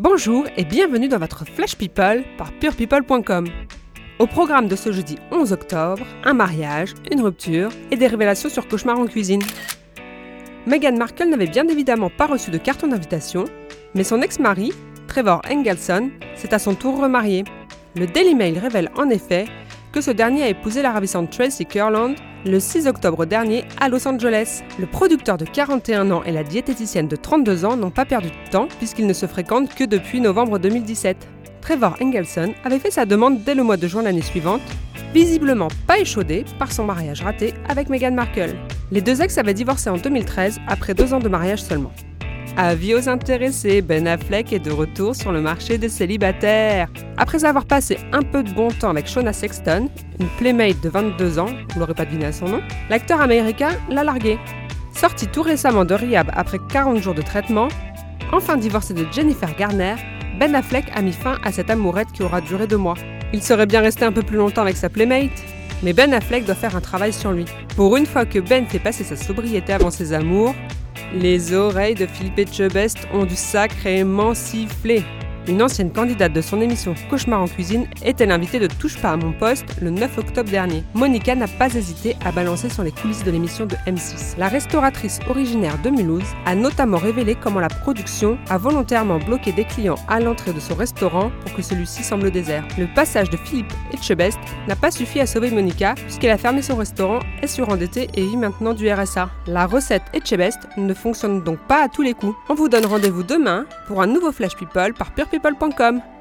Bonjour et bienvenue dans votre Flash People par purepeople.com. Au programme de ce jeudi 11 octobre, un mariage, une rupture et des révélations sur cauchemar en cuisine. Meghan Markle n'avait bien évidemment pas reçu de carton d'invitation, mais son ex-mari, Trevor Engelson, s'est à son tour remarié. Le Daily Mail révèle en effet que ce dernier a épousé la ravissante Tracy Kurland le 6 octobre dernier à Los Angeles. Le producteur de 41 ans et la diététicienne de 32 ans n'ont pas perdu de temps puisqu'ils ne se fréquentent que depuis novembre 2017. Trevor Engelson avait fait sa demande dès le mois de juin l'année suivante, visiblement pas échaudé par son mariage raté avec Meghan Markle. Les deux ex avaient divorcé en 2013 après deux ans de mariage seulement. Avis aux intéressés, Ben Affleck est de retour sur le marché des célibataires. Après avoir passé un peu de bon temps avec Shona Sexton, une playmate de 22 ans, vous l'aurez pas deviné à son nom, l'acteur américain l'a largué. Sorti tout récemment de Rehab après 40 jours de traitement, enfin divorcé de Jennifer Garner, Ben Affleck a mis fin à cette amourette qui aura duré deux mois. Il serait bien resté un peu plus longtemps avec sa playmate, mais Ben Affleck doit faire un travail sur lui. Pour une fois que Ben fait passer sa sobriété avant ses amours, les oreilles de Philippe Etchebest ont dû sacrément siffler. Une ancienne candidate de son émission Cauchemar en cuisine était l'invitée de Touche pas à mon poste le 9 octobre dernier. Monica n'a pas hésité à balancer sur les coulisses de l'émission de M6. La restauratrice originaire de Mulhouse a notamment révélé comment la production a volontairement bloqué des clients à l'entrée de son restaurant pour que celui-ci semble désert. Le passage de Philippe Etchebest n'a pas suffi à sauver Monica puisqu'elle a fermé son restaurant, est surendettée et vit maintenant du RSA. La recette Etchebest ne fonctionne donc pas à tous les coups. On vous donne rendez-vous demain pour un nouveau Flash People par Pure people.com.